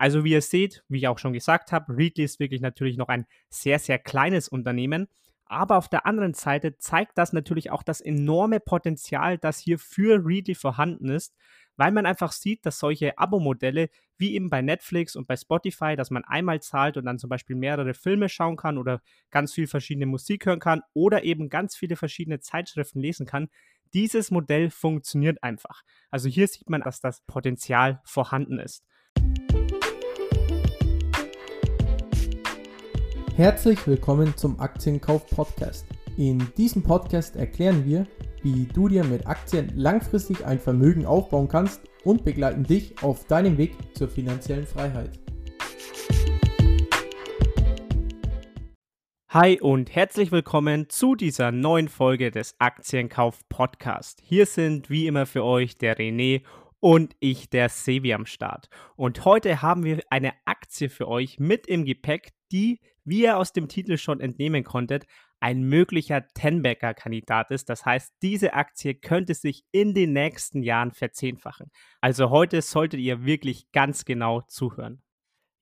Also wie ihr seht, wie ich auch schon gesagt habe, Readly ist wirklich natürlich noch ein sehr, sehr kleines Unternehmen. Aber auf der anderen Seite zeigt das natürlich auch das enorme Potenzial, das hier für Readly vorhanden ist, weil man einfach sieht, dass solche Abo-Modelle wie eben bei Netflix und bei Spotify, dass man einmal zahlt und dann zum Beispiel mehrere Filme schauen kann oder ganz viel verschiedene Musik hören kann oder eben ganz viele verschiedene Zeitschriften lesen kann, dieses Modell funktioniert einfach. Also hier sieht man, dass das Potenzial vorhanden ist. Herzlich willkommen zum Aktienkauf Podcast. In diesem Podcast erklären wir, wie du dir mit Aktien langfristig ein Vermögen aufbauen kannst und begleiten dich auf deinem Weg zur finanziellen Freiheit. Hi und herzlich willkommen zu dieser neuen Folge des Aktienkauf Podcast. Hier sind wie immer für euch der René und ich, der Sevi am Start. Und heute haben wir eine Aktie für euch mit im Gepäck, die, wie ihr aus dem Titel schon entnehmen konntet, ein möglicher Tenbacker-Kandidat ist. Das heißt, diese Aktie könnte sich in den nächsten Jahren verzehnfachen. Also heute solltet ihr wirklich ganz genau zuhören.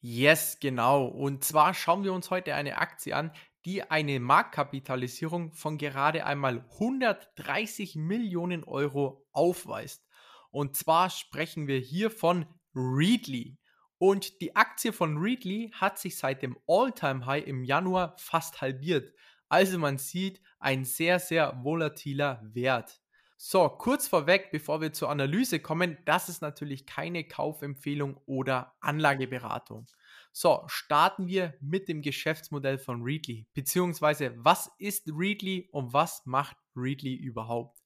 Yes, genau. Und zwar schauen wir uns heute eine Aktie an, die eine Marktkapitalisierung von gerade einmal 130 Millionen Euro aufweist. Und zwar sprechen wir hier von Readly. Und die Aktie von Readly hat sich seit dem All-Time-High im Januar fast halbiert. Also man sieht ein sehr, sehr volatiler Wert. So, kurz vorweg, bevor wir zur Analyse kommen, das ist natürlich keine Kaufempfehlung oder Anlageberatung. So, starten wir mit dem Geschäftsmodell von Readly. Beziehungsweise, was ist Readly und was macht Readly überhaupt?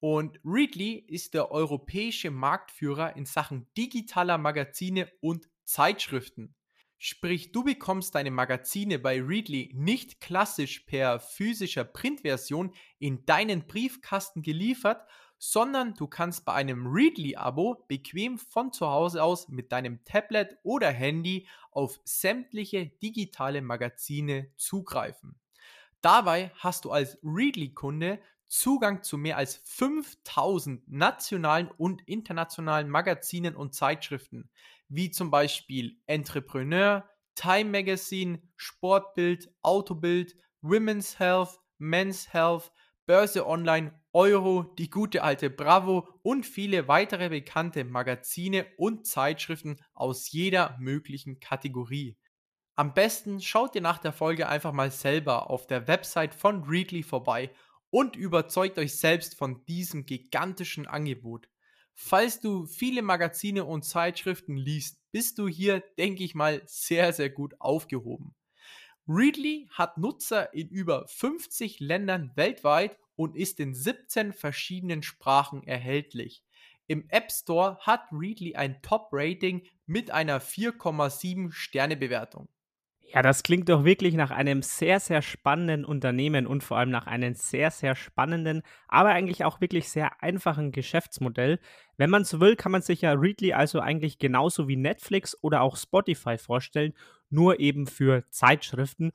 Und Readly ist der europäische Marktführer in Sachen digitaler Magazine und Zeitschriften. Sprich, du bekommst deine Magazine bei Readly nicht klassisch per physischer Printversion in deinen Briefkasten geliefert, sondern du kannst bei einem Readly-Abo bequem von zu Hause aus mit deinem Tablet oder Handy auf sämtliche digitale Magazine zugreifen. Dabei hast du als Readly-Kunde Zugang zu mehr als 5000 nationalen und internationalen Magazinen und Zeitschriften, wie zum Beispiel Entrepreneur, Time Magazine, Sportbild, Autobild, Women's Health, Men's Health, Börse Online, Euro, die gute alte Bravo und viele weitere bekannte Magazine und Zeitschriften aus jeder möglichen Kategorie. Am besten schaut ihr nach der Folge einfach mal selber auf der Website von Readly vorbei und überzeugt euch selbst von diesem gigantischen Angebot. Falls du viele Magazine und Zeitschriften liest, bist du hier, denke ich mal, sehr, sehr gut aufgehoben. Readly hat Nutzer in über 50 Ländern weltweit und ist in 17 verschiedenen Sprachen erhältlich. Im App Store hat Readly ein Top-Rating mit einer 4,7 Sterne-Bewertung. Ja, das klingt doch wirklich nach einem sehr, sehr spannenden Unternehmen und vor allem nach einem sehr, sehr spannenden, aber eigentlich auch wirklich sehr einfachen Geschäftsmodell. Wenn man so will, kann man sich ja Readly also eigentlich genauso wie Netflix oder auch Spotify vorstellen, nur eben für Zeitschriften.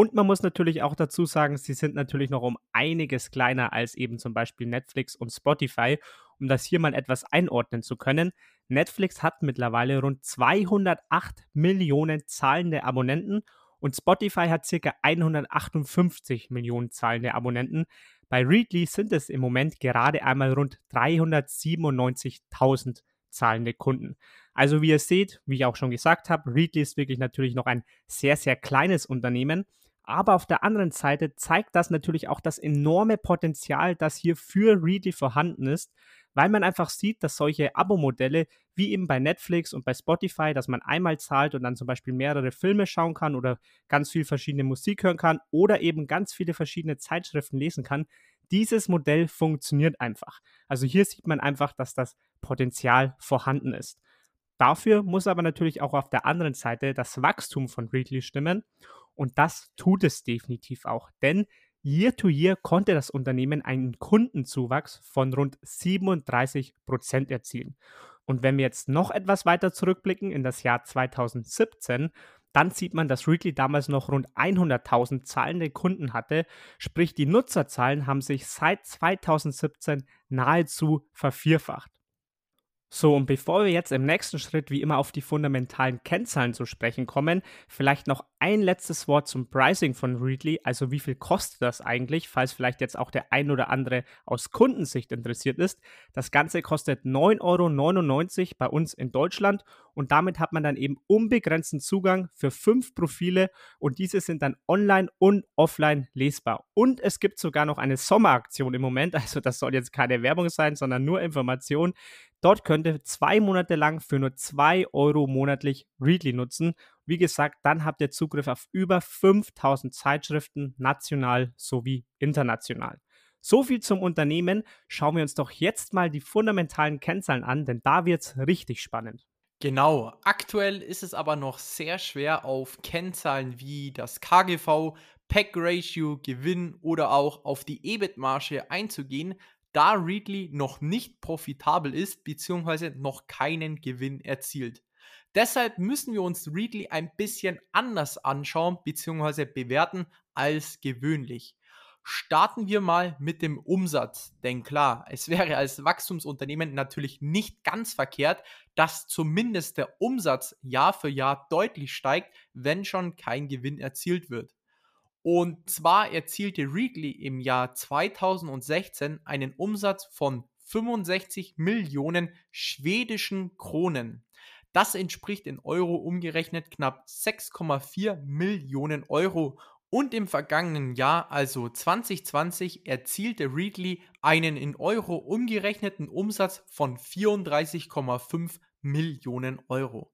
Und man muss natürlich auch dazu sagen, sie sind natürlich noch um einiges kleiner als eben zum Beispiel Netflix und Spotify, um das hier mal etwas einordnen zu können. Netflix hat mittlerweile rund 208 Millionen zahlende Abonnenten und Spotify hat ca. 158 Millionen zahlende Abonnenten. Bei Readly sind es im Moment gerade einmal rund 397.000 zahlende Kunden. Also wie ihr seht, wie ich auch schon gesagt habe, Readly ist wirklich natürlich noch ein sehr, sehr kleines Unternehmen. Aber auf der anderen Seite zeigt das natürlich auch das enorme Potenzial, das hier für Readly vorhanden ist, weil man einfach sieht, dass solche Abo-Modelle wie eben bei Netflix und bei Spotify, dass man einmal zahlt und dann zum Beispiel mehrere Filme schauen kann oder ganz viel verschiedene Musik hören kann oder eben ganz viele verschiedene Zeitschriften lesen kann, dieses Modell funktioniert einfach. Also hier sieht man einfach, dass das Potenzial vorhanden ist. Dafür muss aber natürlich auch auf der anderen Seite das Wachstum von Readly stimmen und das tut es definitiv auch, denn Year to Year konnte das Unternehmen einen Kundenzuwachs von rund 37 Prozent erzielen. Und wenn wir jetzt noch etwas weiter zurückblicken in das Jahr 2017, dann sieht man, dass Readly damals noch rund 100.000 zahlende Kunden hatte. Sprich, die Nutzerzahlen haben sich seit 2017 nahezu vervierfacht. So, und bevor wir jetzt im nächsten Schritt wie immer auf die fundamentalen Kennzahlen zu sprechen kommen, vielleicht noch ein letztes Wort zum Pricing von Readly. Also wie viel kostet das eigentlich, falls vielleicht jetzt auch der ein oder andere aus Kundensicht interessiert ist. Das Ganze kostet 9,99 Euro bei uns in Deutschland und damit hat man dann eben unbegrenzten Zugang für fünf Profile und diese sind dann online und offline lesbar. Und es gibt sogar noch eine Sommeraktion im Moment, also das soll jetzt keine Werbung sein, sondern nur Information. Dort könnt ihr zwei Monate lang für nur zwei Euro monatlich Readly nutzen. Wie gesagt, dann habt ihr Zugriff auf über 5000 Zeitschriften, national sowie international. So viel zum Unternehmen. Schauen wir uns doch jetzt mal die fundamentalen Kennzahlen an, denn da wird es richtig spannend. Genau, aktuell ist es aber noch sehr schwer auf Kennzahlen wie das KGV, Pack Ratio, Gewinn oder auch auf die EBIT-Marge einzugehen, da Readly noch nicht profitabel ist bzw. noch keinen Gewinn erzielt. Deshalb müssen wir uns Readly ein bisschen anders anschauen bzw. bewerten als gewöhnlich. Starten wir mal mit dem Umsatz, denn klar, es wäre als Wachstumsunternehmen natürlich nicht ganz verkehrt, dass zumindest der Umsatz Jahr für Jahr deutlich steigt, wenn schon kein Gewinn erzielt wird. Und zwar erzielte Readly im Jahr 2016 einen Umsatz von 65 Millionen schwedischen Kronen. Das entspricht in Euro umgerechnet knapp 6,4 Millionen Euro. Und im vergangenen Jahr, also 2020, erzielte Readly einen in Euro umgerechneten Umsatz von 34,5 Millionen Euro.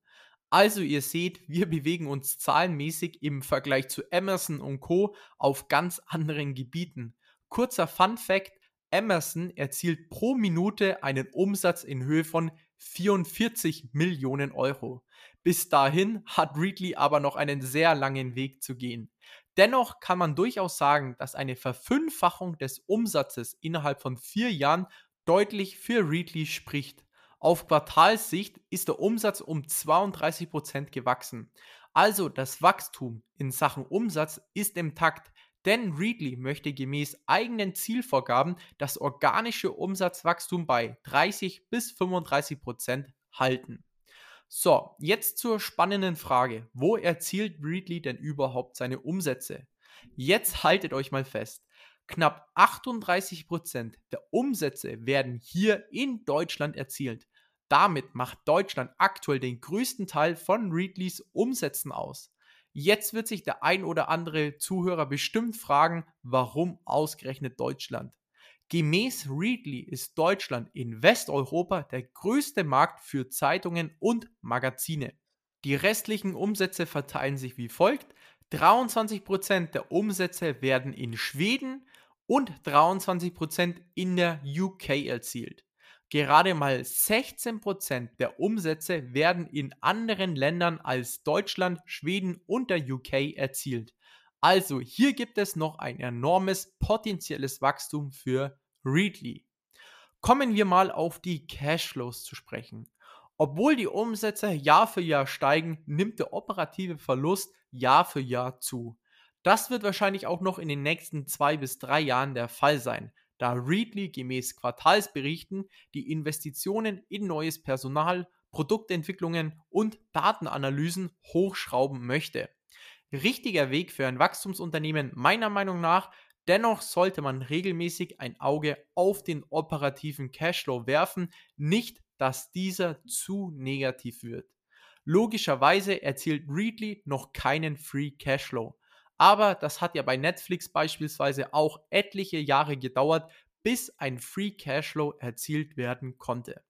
Also ihr seht, wir bewegen uns zahlenmäßig im Vergleich zu Emerson und Co auf ganz anderen Gebieten. Kurzer Fun Fact, Emerson erzielt pro Minute einen Umsatz in Höhe von 44 Millionen Euro. Bis dahin hat Readly aber noch einen sehr langen Weg zu gehen. Dennoch kann man durchaus sagen, dass eine Verfünffachung des Umsatzes innerhalb von vier Jahren deutlich für Readly spricht. Auf Quartalssicht ist der Umsatz um 32% gewachsen. Also das Wachstum in Sachen Umsatz ist im Takt, denn Readly möchte gemäß eigenen Zielvorgaben das organische Umsatzwachstum bei 30 bis 35% halten. So, jetzt zur spannenden Frage. Wo erzielt Readly denn überhaupt seine Umsätze? Jetzt haltet euch mal fest. Knapp 38% der Umsätze werden hier in Deutschland erzielt. Damit macht Deutschland aktuell den größten Teil von Readlys Umsätzen aus. Jetzt wird sich der ein oder andere Zuhörer bestimmt fragen, warum ausgerechnet Deutschland? Gemäß Readly ist Deutschland in Westeuropa der größte Markt für Zeitungen und Magazine. Die restlichen Umsätze verteilen sich wie folgt. 23% der Umsätze werden in Schweden, und 23% in der UK erzielt. Gerade mal 16% der Umsätze werden in anderen Ländern als Deutschland, Schweden und der UK erzielt. Also hier gibt es noch ein enormes potenzielles Wachstum für Readly. Kommen wir mal auf die Cashflows zu sprechen. Obwohl die Umsätze Jahr für Jahr steigen, nimmt der operative Verlust Jahr für Jahr zu. Das wird wahrscheinlich auch noch in den nächsten zwei bis drei Jahren der Fall sein, da Readly gemäß Quartalsberichten die Investitionen in neues Personal, Produktentwicklungen und Datenanalysen hochschrauben möchte. Richtiger Weg für ein Wachstumsunternehmen meiner Meinung nach, dennoch sollte man regelmäßig ein Auge auf den operativen Cashflow werfen, nicht dass dieser zu negativ wird. Logischerweise erzielt Readly noch keinen Free Cashflow. Aber das hat ja bei Netflix beispielsweise auch etliche Jahre gedauert, bis ein Free Cashflow erzielt werden konnte.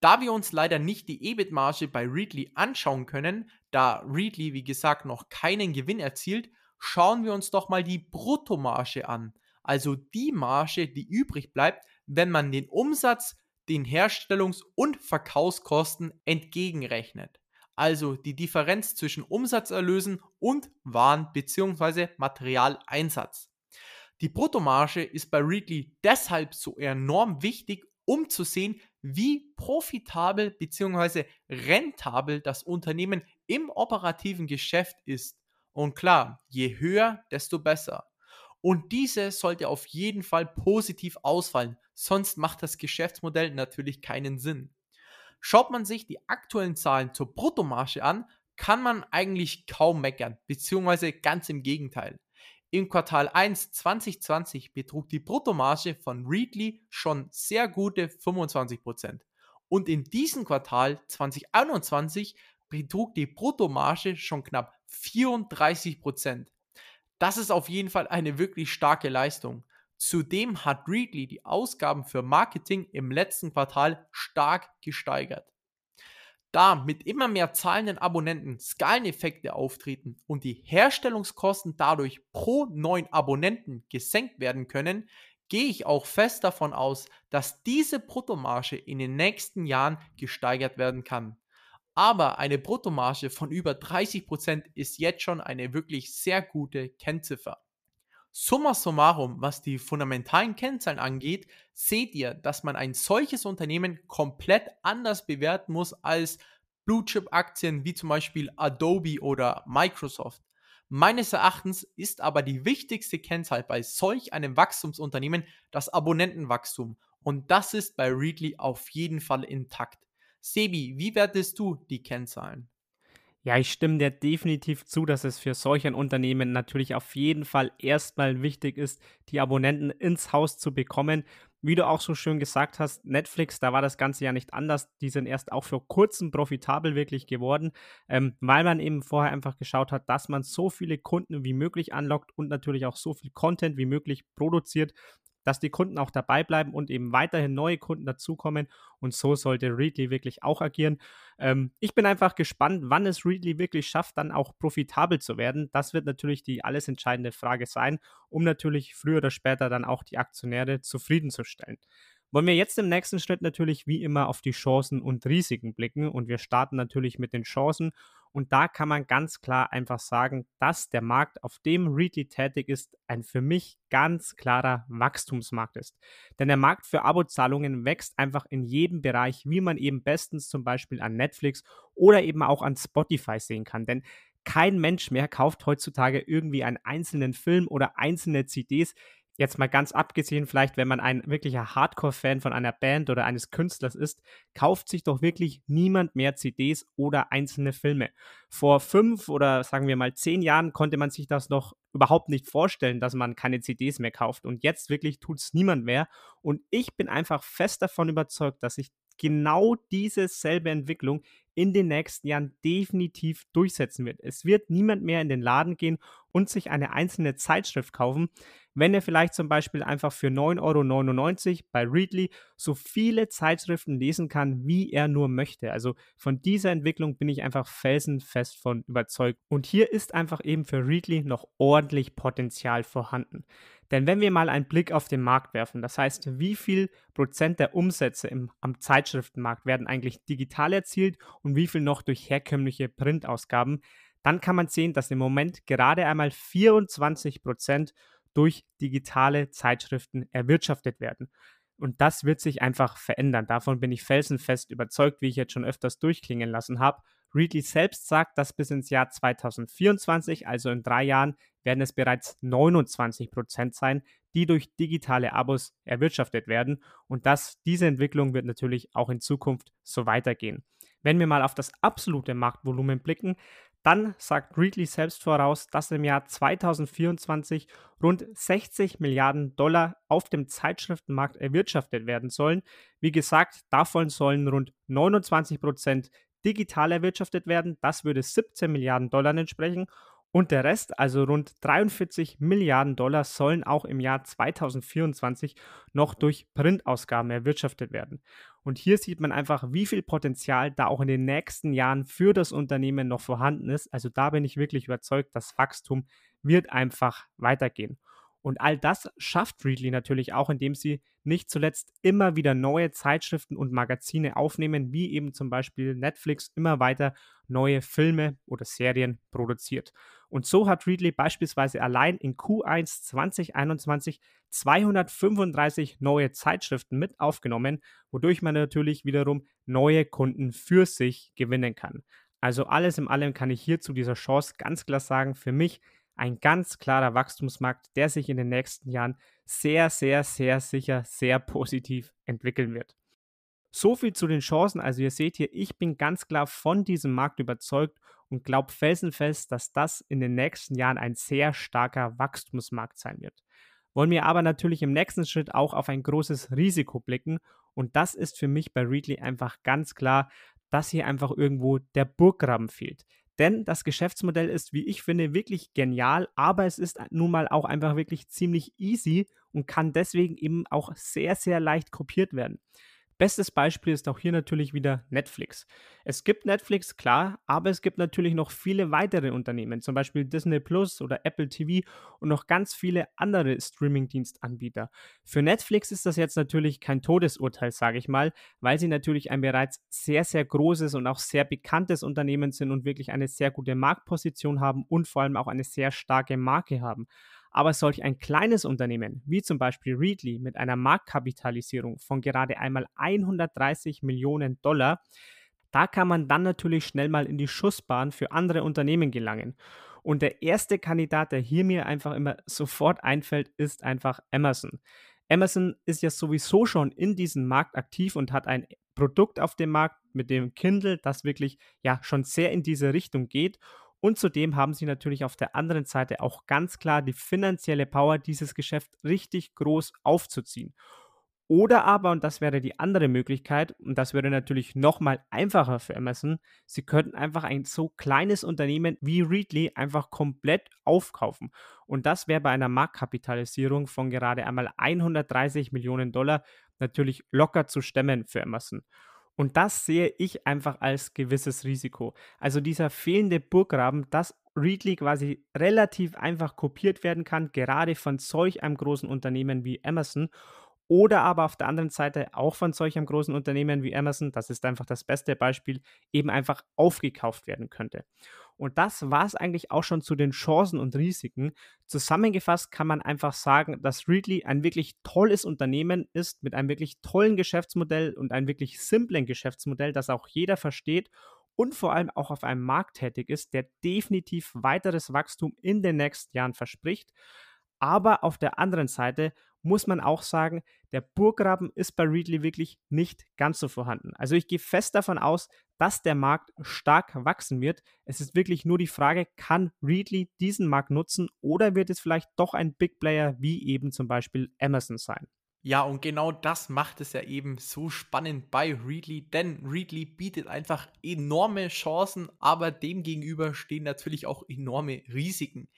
Da wir uns leider nicht die EBIT-Marge bei Readly anschauen können, da Readly wie gesagt noch keinen Gewinn erzielt, schauen wir uns doch mal die Bruttomarge an. Also die Marge, die übrig bleibt, wenn man den Umsatz, den Herstellungs- und Verkaufskosten entgegenrechnet also die Differenz zwischen Umsatzerlösen und Waren- bzw. Materialeinsatz. Die Bruttomarge ist bei Readly deshalb so enorm wichtig, um zu sehen, wie profitabel bzw. rentabel das Unternehmen im operativen Geschäft ist. Und klar, je höher, desto besser. Und diese sollte auf jeden Fall positiv ausfallen, sonst macht das Geschäftsmodell natürlich keinen Sinn. Schaut man sich die aktuellen Zahlen zur Bruttomarge an, kann man eigentlich kaum meckern, beziehungsweise ganz im Gegenteil. Im Quartal 1 2020 betrug die Bruttomarge von Readly schon sehr gute 25%. Und in diesem Quartal 2021 betrug die Bruttomarge schon knapp 34%. Das ist auf jeden Fall eine wirklich starke Leistung. Zudem hat Readly die Ausgaben für Marketing im letzten Quartal stark gesteigert. Da mit immer mehr zahlenden Abonnenten Skaleneffekte auftreten und die Herstellungskosten dadurch pro neuen Abonnenten gesenkt werden können, gehe ich auch fest davon aus, dass diese Bruttomarge in den nächsten Jahren gesteigert werden kann. Aber eine Bruttomarge von über 30% ist jetzt schon eine wirklich sehr gute Kennziffer. Summa summarum, was die fundamentalen Kennzahlen angeht, seht ihr, dass man ein solches Unternehmen komplett anders bewerten muss als Blue Chip Aktien wie zum Beispiel Adobe oder Microsoft. Meines Erachtens ist aber die wichtigste Kennzahl bei solch einem Wachstumsunternehmen das Abonnentenwachstum und das ist bei Readly auf jeden Fall intakt. Sebi, wie wertest du die Kennzahlen? Ja, ich stimme dir definitiv zu, dass es für solch ein Unternehmen natürlich auf jeden Fall erstmal wichtig ist, die Abonnenten ins Haus zu bekommen. Wie du auch so schön gesagt hast, Netflix, da war das Ganze ja nicht anders. Die sind erst auch vor kurzem profitabel wirklich geworden, ähm, weil man eben vorher einfach geschaut hat, dass man so viele Kunden wie möglich anlockt und natürlich auch so viel Content wie möglich produziert, dass die Kunden auch dabei bleiben und eben weiterhin neue Kunden dazukommen. Und so sollte Readly wirklich auch agieren. Ähm, ich bin einfach gespannt, wann es Readly wirklich schafft, dann auch profitabel zu werden. Das wird natürlich die alles entscheidende Frage sein, um natürlich früher oder später dann auch die Aktionäre zufriedenzustellen wollen wir jetzt im nächsten Schritt natürlich wie immer auf die Chancen und Risiken blicken und wir starten natürlich mit den Chancen und da kann man ganz klar einfach sagen, dass der Markt, auf dem Readly tätig ist, ein für mich ganz klarer Wachstumsmarkt ist. Denn der Markt für Abozahlungen wächst einfach in jedem Bereich, wie man eben bestens zum Beispiel an Netflix oder eben auch an Spotify sehen kann. Denn kein Mensch mehr kauft heutzutage irgendwie einen einzelnen Film oder einzelne CDs. Jetzt mal ganz abgesehen, vielleicht, wenn man ein wirklicher Hardcore-Fan von einer Band oder eines Künstlers ist, kauft sich doch wirklich niemand mehr CDs oder einzelne Filme. Vor fünf oder sagen wir mal zehn Jahren konnte man sich das noch überhaupt nicht vorstellen, dass man keine CDs mehr kauft. Und jetzt wirklich tut es niemand mehr. Und ich bin einfach fest davon überzeugt, dass sich genau diese selbe Entwicklung in den nächsten Jahren definitiv durchsetzen wird. Es wird niemand mehr in den Laden gehen und sich eine einzelne Zeitschrift kaufen, wenn er vielleicht zum Beispiel einfach für 9,99 Euro bei Readly so viele Zeitschriften lesen kann, wie er nur möchte. Also von dieser Entwicklung bin ich einfach felsenfest von überzeugt. Und hier ist einfach eben für Readly noch ordentlich Potenzial vorhanden. Denn wenn wir mal einen Blick auf den Markt werfen, das heißt, wie viel Prozent der Umsätze im, am Zeitschriftenmarkt werden eigentlich digital erzielt und wie viel noch durch herkömmliche Printausgaben, dann kann man sehen, dass im Moment gerade einmal 24 Prozent durch digitale Zeitschriften erwirtschaftet werden. Und das wird sich einfach verändern. Davon bin ich felsenfest überzeugt, wie ich jetzt schon öfters durchklingen lassen habe. Readly selbst sagt, dass bis ins Jahr 2024, also in drei Jahren, werden es bereits 29 Prozent sein, die durch digitale Abos erwirtschaftet werden. Und das, diese Entwicklung wird natürlich auch in Zukunft so weitergehen. Wenn wir mal auf das absolute Marktvolumen blicken, dann sagt Readly selbst voraus, dass im Jahr 2024 rund 60 Milliarden Dollar auf dem Zeitschriftenmarkt erwirtschaftet werden sollen. Wie gesagt, davon sollen rund 29 Prozent digital erwirtschaftet werden. Das würde 17 Milliarden Dollar entsprechen. Und der Rest, also rund 43 Milliarden Dollar, sollen auch im Jahr 2024 noch durch Printausgaben erwirtschaftet werden. Und hier sieht man einfach, wie viel Potenzial da auch in den nächsten Jahren für das Unternehmen noch vorhanden ist. Also da bin ich wirklich überzeugt, das Wachstum wird einfach weitergehen. Und all das schafft Readly natürlich auch, indem sie nicht zuletzt immer wieder neue Zeitschriften und Magazine aufnehmen, wie eben zum Beispiel Netflix immer weiter neue Filme oder Serien produziert. Und so hat Readly beispielsweise allein in Q1 2021 235 neue Zeitschriften mit aufgenommen, wodurch man natürlich wiederum neue Kunden für sich gewinnen kann. Also alles in allem kann ich hier zu dieser Chance ganz klar sagen, für mich ein ganz klarer Wachstumsmarkt, der sich in den nächsten Jahren sehr, sehr, sehr sicher, sehr positiv entwickeln wird. So viel zu den Chancen. Also ihr seht hier, ich bin ganz klar von diesem Markt überzeugt und glaube felsenfest, dass das in den nächsten Jahren ein sehr starker Wachstumsmarkt sein wird. Wollen wir aber natürlich im nächsten Schritt auch auf ein großes Risiko blicken und das ist für mich bei Readly einfach ganz klar, dass hier einfach irgendwo der Burggraben fehlt. Denn das Geschäftsmodell ist, wie ich finde, wirklich genial, aber es ist nun mal auch einfach wirklich ziemlich easy und kann deswegen eben auch sehr, sehr leicht kopiert werden. Bestes Beispiel ist auch hier natürlich wieder Netflix. Es gibt Netflix, klar, aber es gibt natürlich noch viele weitere Unternehmen, zum Beispiel Disney Plus oder Apple TV und noch ganz viele andere Streaming-Dienstanbieter. Für Netflix ist das jetzt natürlich kein Todesurteil, sage ich mal, weil sie natürlich ein bereits sehr, sehr großes und auch sehr bekanntes Unternehmen sind und wirklich eine sehr gute Marktposition haben und vor allem auch eine sehr starke Marke haben. Aber solch ein kleines Unternehmen wie zum Beispiel Readly mit einer Marktkapitalisierung von gerade einmal 130 Millionen Dollar, da kann man dann natürlich schnell mal in die Schussbahn für andere Unternehmen gelangen. Und der erste Kandidat, der hier mir einfach immer sofort einfällt, ist einfach Amazon. Amazon ist ja sowieso schon in diesem Markt aktiv und hat ein Produkt auf dem Markt mit dem Kindle, das wirklich ja schon sehr in diese Richtung geht und zudem haben sie natürlich auf der anderen Seite auch ganz klar die finanzielle Power, dieses Geschäft richtig groß aufzuziehen. Oder aber, und das wäre die andere Möglichkeit, und das wäre natürlich nochmal einfacher für Amazon, sie könnten einfach ein so kleines Unternehmen wie Readly einfach komplett aufkaufen. Und das wäre bei einer Marktkapitalisierung von gerade einmal 130 Millionen Dollar natürlich locker zu stemmen für Amazon. Und das sehe ich einfach als gewisses Risiko. Also dieser fehlende Burggraben, dass Readly quasi relativ einfach kopiert werden kann, gerade von solch einem großen Unternehmen wie Amazon. Oder aber auf der anderen Seite auch von solch einem großen Unternehmen wie Amazon, das ist einfach das beste Beispiel, eben einfach aufgekauft werden könnte. Und das war es eigentlich auch schon zu den Chancen und Risiken. Zusammengefasst kann man einfach sagen, dass Readly ein wirklich tolles Unternehmen ist mit einem wirklich tollen Geschäftsmodell und einem wirklich simplen Geschäftsmodell, das auch jeder versteht und vor allem auch auf einem Markt tätig ist, der definitiv weiteres Wachstum in den nächsten Jahren verspricht. Aber auf der anderen Seite muss man auch sagen, der Burggraben ist bei Readly wirklich nicht ganz so vorhanden. Also ich gehe fest davon aus, dass der Markt stark wachsen wird. Es ist wirklich nur die Frage, kann Readly diesen Markt nutzen oder wird es vielleicht doch ein Big Player wie eben zum Beispiel Amazon sein? Ja, und genau das macht es ja eben so spannend bei Readly, denn Readly bietet einfach enorme Chancen, aber demgegenüber stehen natürlich auch enorme Risiken.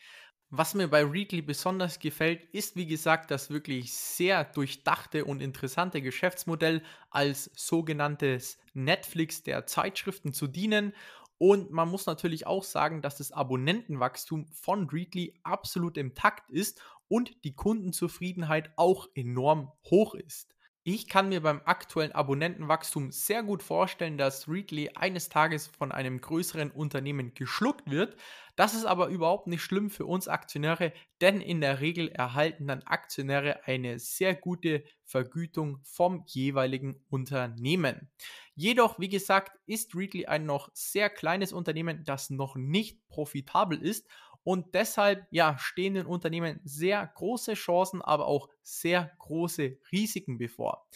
Was mir bei Readly besonders gefällt, ist wie gesagt das wirklich sehr durchdachte und interessante Geschäftsmodell als sogenanntes Netflix der Zeitschriften zu dienen. Und man muss natürlich auch sagen, dass das Abonnentenwachstum von Readly absolut im Takt ist und die Kundenzufriedenheit auch enorm hoch ist. Ich kann mir beim aktuellen Abonnentenwachstum sehr gut vorstellen, dass Readly eines Tages von einem größeren Unternehmen geschluckt wird. Das ist aber überhaupt nicht schlimm für uns Aktionäre, denn in der Regel erhalten dann Aktionäre eine sehr gute Vergütung vom jeweiligen Unternehmen. Jedoch, wie gesagt, ist Readly ein noch sehr kleines Unternehmen, das noch nicht profitabel ist und deshalb ja, stehen den Unternehmen sehr große Chancen, aber auch sehr große Risiken bevor.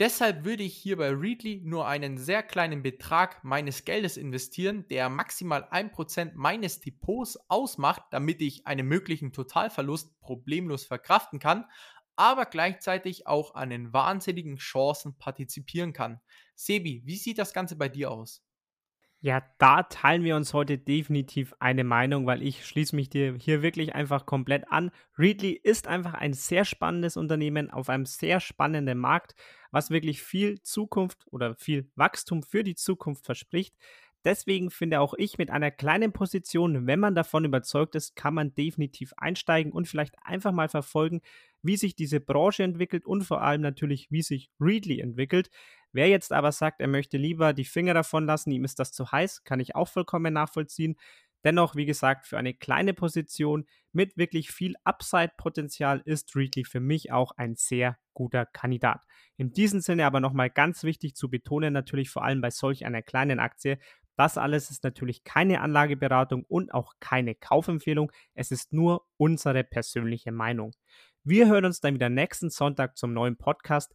Deshalb würde ich hier bei Readly nur einen sehr kleinen Betrag meines Geldes investieren, der maximal 1% meines Depots ausmacht, damit ich einen möglichen Totalverlust problemlos verkraften kann, aber gleichzeitig auch an den wahnsinnigen Chancen partizipieren kann. Sebi, wie sieht das Ganze bei dir aus? Ja, da teilen wir uns heute definitiv eine Meinung, weil ich schließe mich dir hier wirklich einfach komplett an. Readly ist einfach ein sehr spannendes Unternehmen auf einem sehr spannenden Markt, was wirklich viel Zukunft oder viel Wachstum für die Zukunft verspricht. Deswegen finde auch ich mit einer kleinen Position, wenn man davon überzeugt ist, kann man definitiv einsteigen und vielleicht einfach mal verfolgen, wie sich diese Branche entwickelt und vor allem natürlich, wie sich Readly entwickelt. Wer jetzt aber sagt, er möchte lieber die Finger davon lassen, ihm ist das zu heiß, kann ich auch vollkommen nachvollziehen. Dennoch, wie gesagt, für eine kleine Position mit wirklich viel Upside-Potenzial ist Readly für mich auch ein sehr guter Kandidat. In diesem Sinne aber nochmal ganz wichtig zu betonen, natürlich vor allem bei solch einer kleinen Aktie, das alles ist natürlich keine Anlageberatung und auch keine Kaufempfehlung. Es ist nur unsere persönliche Meinung. Wir hören uns dann wieder nächsten Sonntag zum neuen Podcast.